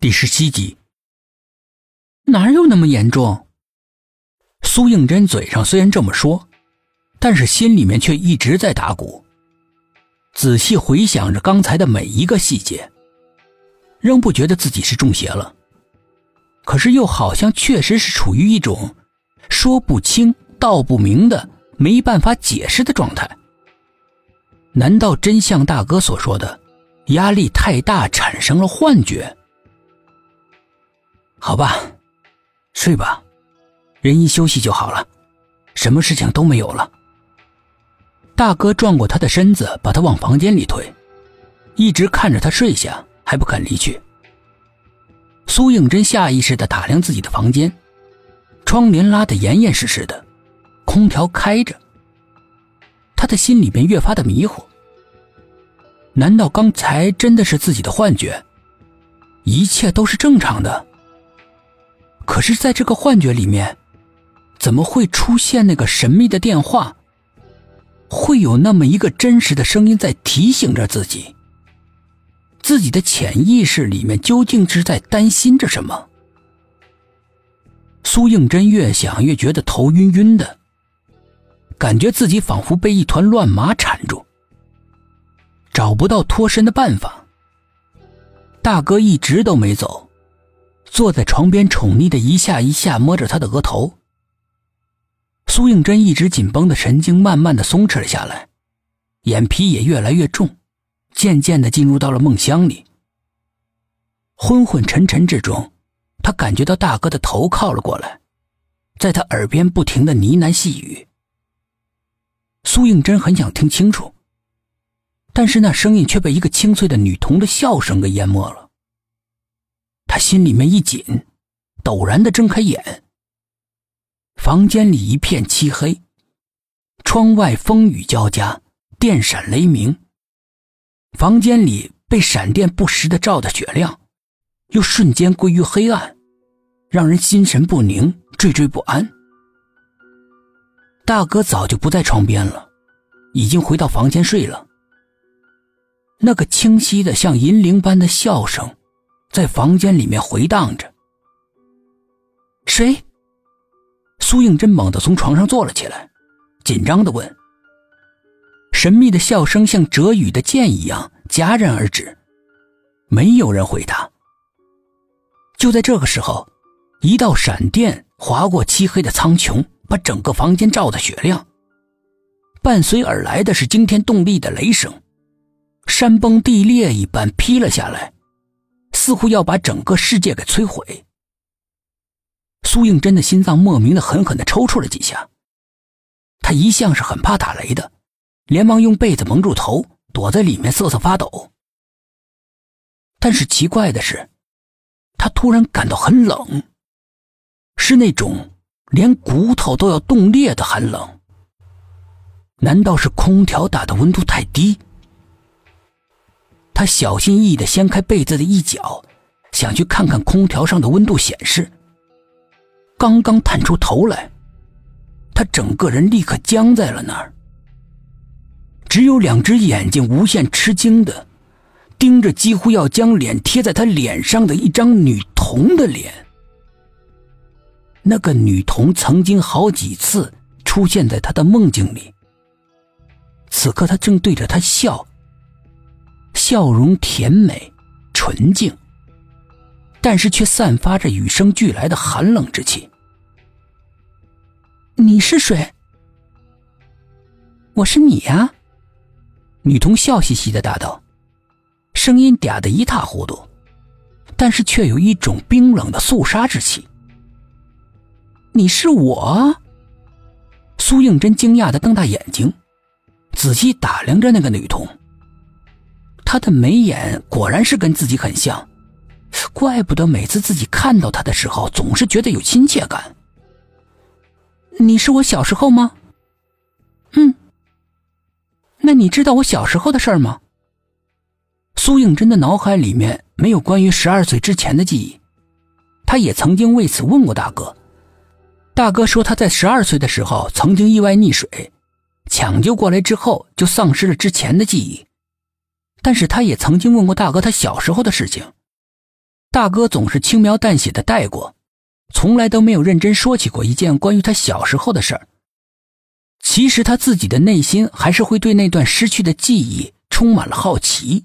第十七集，哪有那么严重？苏应真嘴上虽然这么说，但是心里面却一直在打鼓，仔细回想着刚才的每一个细节，仍不觉得自己是中邪了。可是又好像确实是处于一种说不清道不明的、没办法解释的状态。难道真像大哥所说的，压力太大产生了幻觉？好吧，睡吧，人一休息就好了，什么事情都没有了。大哥转过他的身子，把他往房间里推，一直看着他睡下，还不肯离去。苏应真下意识的打量自己的房间，窗帘拉得严严实实的，空调开着。他的心里边越发的迷糊，难道刚才真的是自己的幻觉？一切都是正常的。可是，在这个幻觉里面，怎么会出现那个神秘的电话？会有那么一个真实的声音在提醒着自己，自己的潜意识里面究竟是在担心着什么？苏应真越想越觉得头晕晕的，感觉自己仿佛被一团乱麻缠住，找不到脱身的办法。大哥一直都没走。坐在床边，宠溺的一下一下摸着他的额头。苏应真一直紧绷的神经慢慢的松弛了下来，眼皮也越来越重，渐渐的进入到了梦乡里。昏昏沉沉之中，他感觉到大哥的头靠了过来，在他耳边不停的呢喃细语。苏应真很想听清楚，但是那声音却被一个清脆的女童的笑声给淹没了。他心里面一紧，陡然的睁开眼。房间里一片漆黑，窗外风雨交加，电闪雷鸣。房间里被闪电不时的照得雪亮，又瞬间归于黑暗，让人心神不宁，惴惴不安。大哥早就不在床边了，已经回到房间睡了。那个清晰的像银铃般的笑声。在房间里面回荡着。谁？苏应真猛地从床上坐了起来，紧张的问。神秘的笑声像折羽的箭一样戛然而止，没有人回答。就在这个时候，一道闪电划过漆黑的苍穹，把整个房间照得雪亮。伴随而来的是惊天动地的雷声，山崩地裂一般劈了下来。似乎要把整个世界给摧毁。苏应真的心脏莫名的狠狠的抽搐了几下。他一向是很怕打雷的，连忙用被子蒙住头，躲在里面瑟瑟发抖。但是奇怪的是，他突然感到很冷，是那种连骨头都要冻裂的寒冷。难道是空调打的温度太低？他小心翼翼的掀开被子的一角，想去看看空调上的温度显示。刚刚探出头来，他整个人立刻僵在了那儿，只有两只眼睛无限吃惊的盯着几乎要将脸贴在他脸上的一张女童的脸。那个女童曾经好几次出现在他的梦境里，此刻他正对着他笑。笑容甜美、纯净，但是却散发着与生俱来的寒冷之气。你是谁？我是你呀。女童笑嘻嘻的答道，声音嗲得一塌糊涂，但是却有一种冰冷的肃杀之气。你是我？苏应真惊讶的瞪大眼睛，仔细打量着那个女童。他的眉眼果然是跟自己很像，怪不得每次自己看到他的时候，总是觉得有亲切感。你是我小时候吗？嗯。那你知道我小时候的事儿吗？苏应真的脑海里面没有关于十二岁之前的记忆，他也曾经为此问过大哥。大哥说他在十二岁的时候曾经意外溺水，抢救过来之后就丧失了之前的记忆。但是他也曾经问过大哥他小时候的事情，大哥总是轻描淡写的带过，从来都没有认真说起过一件关于他小时候的事儿。其实他自己的内心还是会对那段失去的记忆充满了好奇。